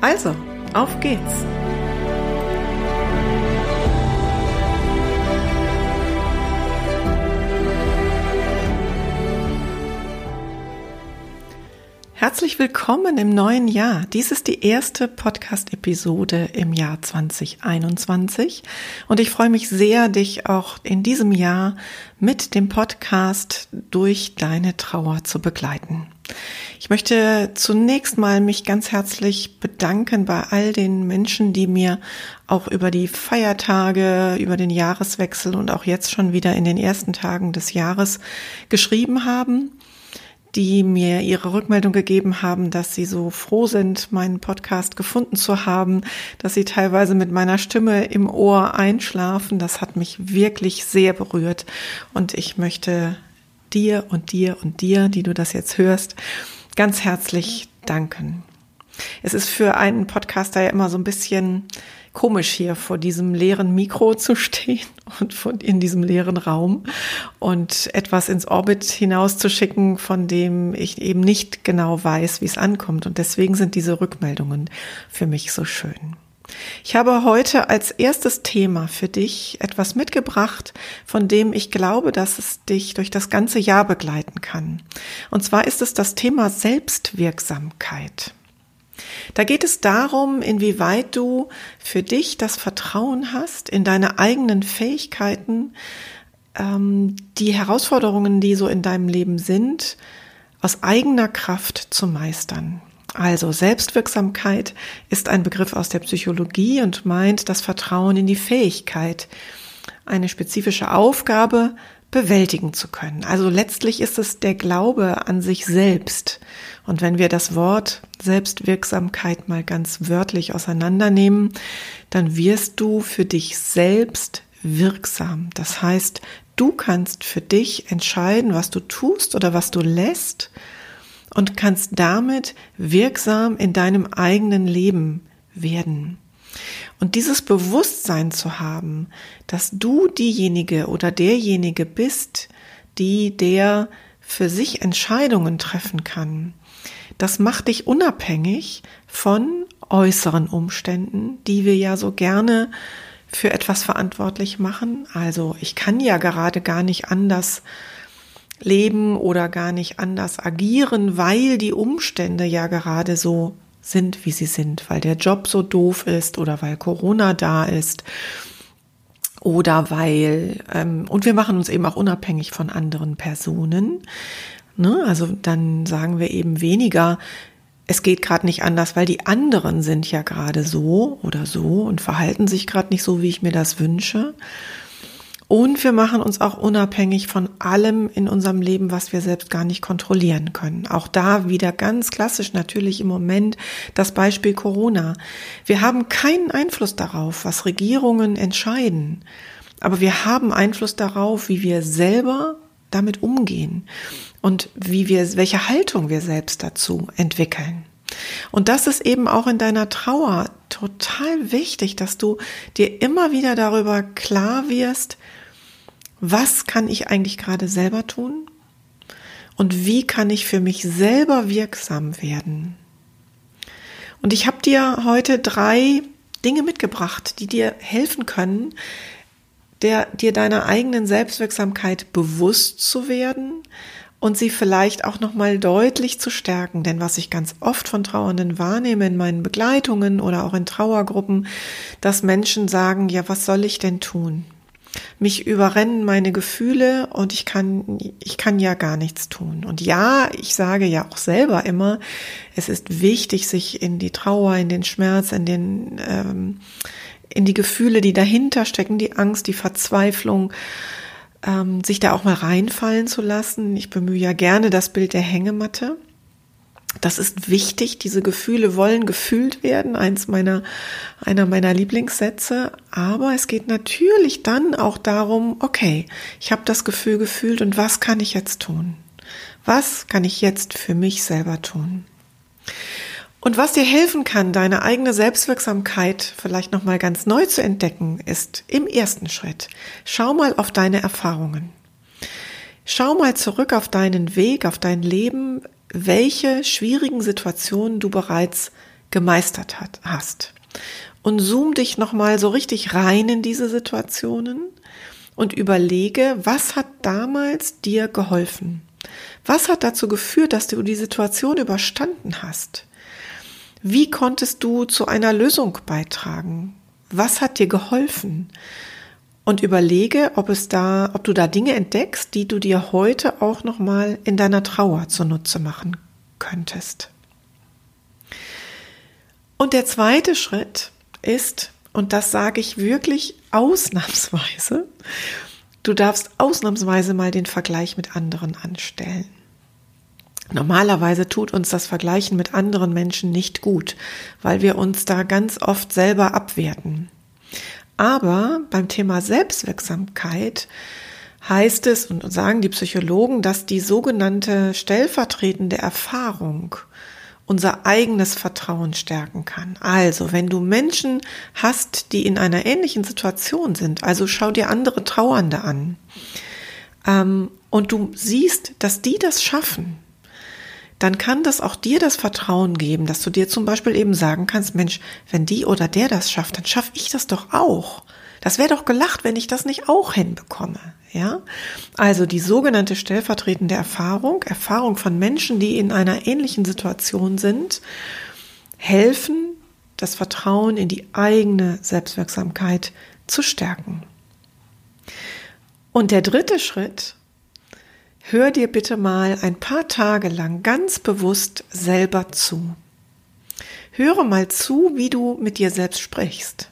Also, auf geht's! Herzlich willkommen im neuen Jahr. Dies ist die erste Podcast-Episode im Jahr 2021 und ich freue mich sehr, dich auch in diesem Jahr mit dem Podcast durch deine Trauer zu begleiten. Ich möchte zunächst mal mich ganz herzlich bedanken bei all den Menschen, die mir auch über die Feiertage, über den Jahreswechsel und auch jetzt schon wieder in den ersten Tagen des Jahres geschrieben haben die mir ihre Rückmeldung gegeben haben, dass sie so froh sind, meinen Podcast gefunden zu haben, dass sie teilweise mit meiner Stimme im Ohr einschlafen. Das hat mich wirklich sehr berührt und ich möchte dir und dir und dir, die du das jetzt hörst, ganz herzlich danken. Es ist für einen Podcaster ja immer so ein bisschen komisch hier vor diesem leeren Mikro zu stehen und von, in diesem leeren Raum und etwas ins Orbit hinauszuschicken, von dem ich eben nicht genau weiß, wie es ankommt. Und deswegen sind diese Rückmeldungen für mich so schön. Ich habe heute als erstes Thema für dich etwas mitgebracht, von dem ich glaube, dass es dich durch das ganze Jahr begleiten kann. Und zwar ist es das Thema Selbstwirksamkeit. Da geht es darum, inwieweit du für dich das Vertrauen hast in deine eigenen Fähigkeiten, ähm, die Herausforderungen, die so in deinem Leben sind, aus eigener Kraft zu meistern. Also Selbstwirksamkeit ist ein Begriff aus der Psychologie und meint das Vertrauen in die Fähigkeit, eine spezifische Aufgabe bewältigen zu können. Also letztlich ist es der Glaube an sich selbst. Und wenn wir das Wort Selbstwirksamkeit mal ganz wörtlich auseinandernehmen, dann wirst du für dich selbst wirksam. Das heißt, du kannst für dich entscheiden, was du tust oder was du lässt und kannst damit wirksam in deinem eigenen Leben werden. Und dieses Bewusstsein zu haben, dass du diejenige oder derjenige bist, die der für sich Entscheidungen treffen kann, das macht dich unabhängig von äußeren Umständen, die wir ja so gerne für etwas verantwortlich machen. Also ich kann ja gerade gar nicht anders leben oder gar nicht anders agieren, weil die Umstände ja gerade so sind, wie sie sind, weil der Job so doof ist oder weil Corona da ist oder weil, ähm, und wir machen uns eben auch unabhängig von anderen Personen. Ne? Also dann sagen wir eben weniger, es geht gerade nicht anders, weil die anderen sind ja gerade so oder so und verhalten sich gerade nicht so, wie ich mir das wünsche. Und wir machen uns auch unabhängig von allem in unserem Leben, was wir selbst gar nicht kontrollieren können. Auch da wieder ganz klassisch natürlich im Moment das Beispiel Corona. Wir haben keinen Einfluss darauf, was Regierungen entscheiden. Aber wir haben Einfluss darauf, wie wir selber damit umgehen und wie wir, welche Haltung wir selbst dazu entwickeln. Und das ist eben auch in deiner Trauer total wichtig, dass du dir immer wieder darüber klar wirst, was kann ich eigentlich gerade selber tun und wie kann ich für mich selber wirksam werden. Und ich habe dir heute drei Dinge mitgebracht, die dir helfen können, der, dir deiner eigenen Selbstwirksamkeit bewusst zu werden und sie vielleicht auch nochmal deutlich zu stärken. Denn was ich ganz oft von Trauernden wahrnehme in meinen Begleitungen oder auch in Trauergruppen, dass Menschen sagen, ja, was soll ich denn tun? Mich überrennen meine Gefühle und ich kann, ich kann ja gar nichts tun. Und ja, ich sage ja auch selber immer, es ist wichtig, sich in die Trauer, in den Schmerz, in den, ähm, in die Gefühle, die dahinter stecken, die Angst, die Verzweiflung, ähm, sich da auch mal reinfallen zu lassen. Ich bemühe ja gerne das Bild der Hängematte. Das ist wichtig. Diese Gefühle wollen gefühlt werden. Eins meiner, einer meiner Lieblingssätze. Aber es geht natürlich dann auch darum, okay, ich habe das Gefühl gefühlt und was kann ich jetzt tun? Was kann ich jetzt für mich selber tun? Und was dir helfen kann, deine eigene Selbstwirksamkeit vielleicht nochmal ganz neu zu entdecken, ist im ersten Schritt. Schau mal auf deine Erfahrungen. Schau mal zurück auf deinen Weg, auf dein Leben, welche schwierigen Situationen du bereits gemeistert hat, hast. Und zoom dich nochmal so richtig rein in diese Situationen und überlege, was hat damals dir geholfen? Was hat dazu geführt, dass du die Situation überstanden hast? Wie konntest du zu einer Lösung beitragen? Was hat dir geholfen? Und überlege, ob es da, ob du da Dinge entdeckst, die du dir heute auch nochmal in deiner Trauer zunutze machen könntest. Und der zweite Schritt ist, und das sage ich wirklich ausnahmsweise, du darfst ausnahmsweise mal den Vergleich mit anderen anstellen. Normalerweise tut uns das Vergleichen mit anderen Menschen nicht gut, weil wir uns da ganz oft selber abwerten. Aber beim Thema Selbstwirksamkeit heißt es und sagen die Psychologen, dass die sogenannte stellvertretende Erfahrung unser eigenes Vertrauen stärken kann. Also, wenn du Menschen hast, die in einer ähnlichen Situation sind, also schau dir andere Trauernde an, ähm, und du siehst, dass die das schaffen, dann kann das auch dir das Vertrauen geben, dass du dir zum Beispiel eben sagen kannst, Mensch, wenn die oder der das schafft, dann schaffe ich das doch auch. Das wäre doch gelacht, wenn ich das nicht auch hinbekomme. Ja, also die sogenannte stellvertretende Erfahrung, Erfahrung von Menschen, die in einer ähnlichen Situation sind, helfen, das Vertrauen in die eigene Selbstwirksamkeit zu stärken. Und der dritte Schritt hör dir bitte mal ein paar Tage lang ganz bewusst selber zu. Höre mal zu, wie du mit dir selbst sprichst.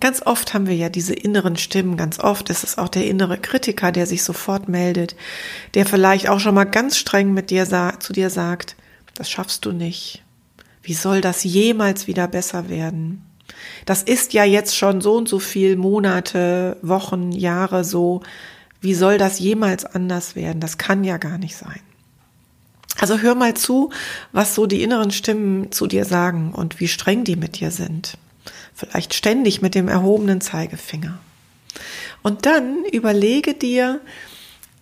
Ganz oft haben wir ja diese inneren Stimmen, ganz oft ist es auch der innere Kritiker, der sich sofort meldet, der vielleicht auch schon mal ganz streng mit dir zu dir sagt, das schaffst du nicht. Wie soll das jemals wieder besser werden? Das ist ja jetzt schon so und so viel Monate, Wochen, Jahre so. Wie soll das jemals anders werden? Das kann ja gar nicht sein. Also hör mal zu, was so die inneren Stimmen zu dir sagen und wie streng die mit dir sind. Vielleicht ständig mit dem erhobenen Zeigefinger. Und dann überlege dir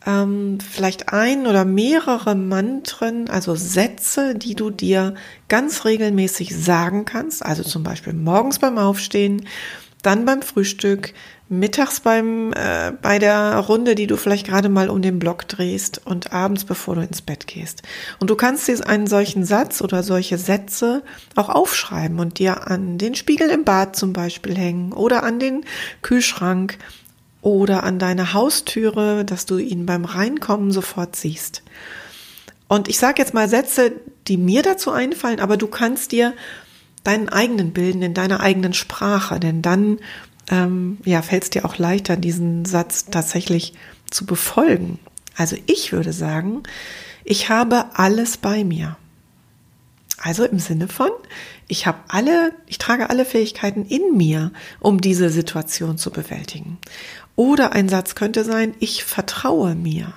ähm, vielleicht ein oder mehrere Mantren, also Sätze, die du dir ganz regelmäßig sagen kannst. Also zum Beispiel morgens beim Aufstehen, dann beim Frühstück, mittags beim äh, bei der Runde, die du vielleicht gerade mal um den Block drehst und abends, bevor du ins Bett gehst. Und du kannst dir einen solchen Satz oder solche Sätze auch aufschreiben und dir an den Spiegel im Bad zum Beispiel hängen oder an den Kühlschrank oder an deine Haustüre, dass du ihn beim Reinkommen sofort siehst. Und ich sage jetzt mal Sätze, die mir dazu einfallen, aber du kannst dir deinen eigenen bilden in deiner eigenen Sprache, denn dann ähm, ja, fällt es dir auch leichter, diesen Satz tatsächlich zu befolgen. Also ich würde sagen, ich habe alles bei mir. Also im Sinne von, ich habe alle, ich trage alle Fähigkeiten in mir, um diese Situation zu bewältigen. Oder ein Satz könnte sein, ich vertraue mir.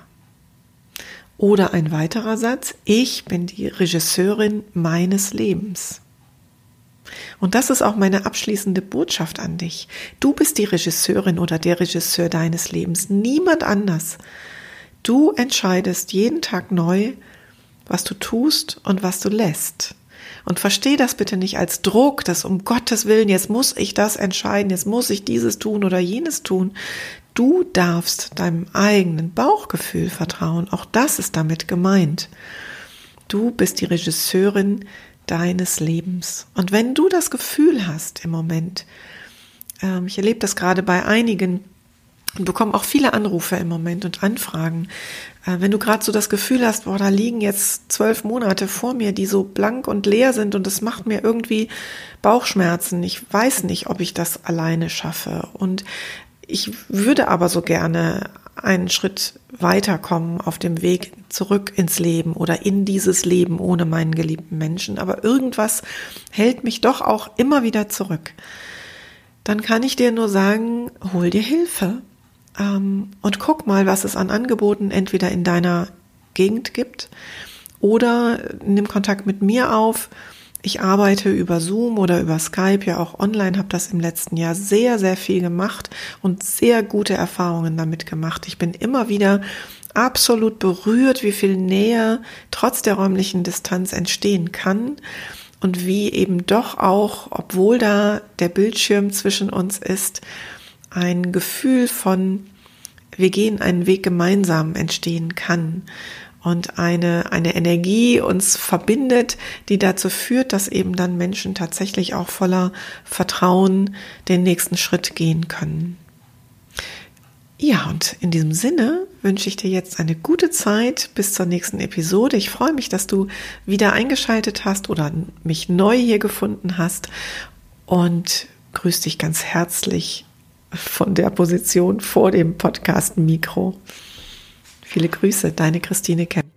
Oder ein weiterer Satz, ich bin die Regisseurin meines Lebens. Und das ist auch meine abschließende Botschaft an dich. Du bist die Regisseurin oder der Regisseur deines Lebens, niemand anders. Du entscheidest jeden Tag neu, was du tust und was du lässt. Und versteh das bitte nicht als Druck, dass um Gottes Willen, jetzt muss ich das entscheiden, jetzt muss ich dieses tun oder jenes tun. Du darfst deinem eigenen Bauchgefühl vertrauen. Auch das ist damit gemeint. Du bist die Regisseurin deines Lebens. Und wenn du das Gefühl hast im Moment, ähm, ich erlebe das gerade bei einigen und bekomme auch viele Anrufe im Moment und Anfragen, äh, wenn du gerade so das Gefühl hast, boah, da liegen jetzt zwölf Monate vor mir, die so blank und leer sind und es macht mir irgendwie Bauchschmerzen. Ich weiß nicht, ob ich das alleine schaffe. Und ich würde aber so gerne einen Schritt weiterkommen auf dem Weg zurück ins Leben oder in dieses Leben ohne meinen geliebten Menschen, aber irgendwas hält mich doch auch immer wieder zurück. Dann kann ich dir nur sagen, hol dir Hilfe ähm, und guck mal, was es an Angeboten entweder in deiner Gegend gibt oder nimm Kontakt mit mir auf ich arbeite über Zoom oder über Skype, ja auch online, habe das im letzten Jahr sehr, sehr viel gemacht und sehr gute Erfahrungen damit gemacht. Ich bin immer wieder absolut berührt, wie viel Nähe trotz der räumlichen Distanz entstehen kann und wie eben doch auch, obwohl da der Bildschirm zwischen uns ist, ein Gefühl von wir gehen einen Weg gemeinsam entstehen kann und eine, eine Energie uns verbindet, die dazu führt, dass eben dann Menschen tatsächlich auch voller Vertrauen den nächsten Schritt gehen können. Ja, und in diesem Sinne wünsche ich dir jetzt eine gute Zeit bis zur nächsten Episode. Ich freue mich, dass du wieder eingeschaltet hast oder mich neu hier gefunden hast und grüße dich ganz herzlich von der Position vor dem Podcast-Mikro. Viele Grüße, deine Christine Kemp.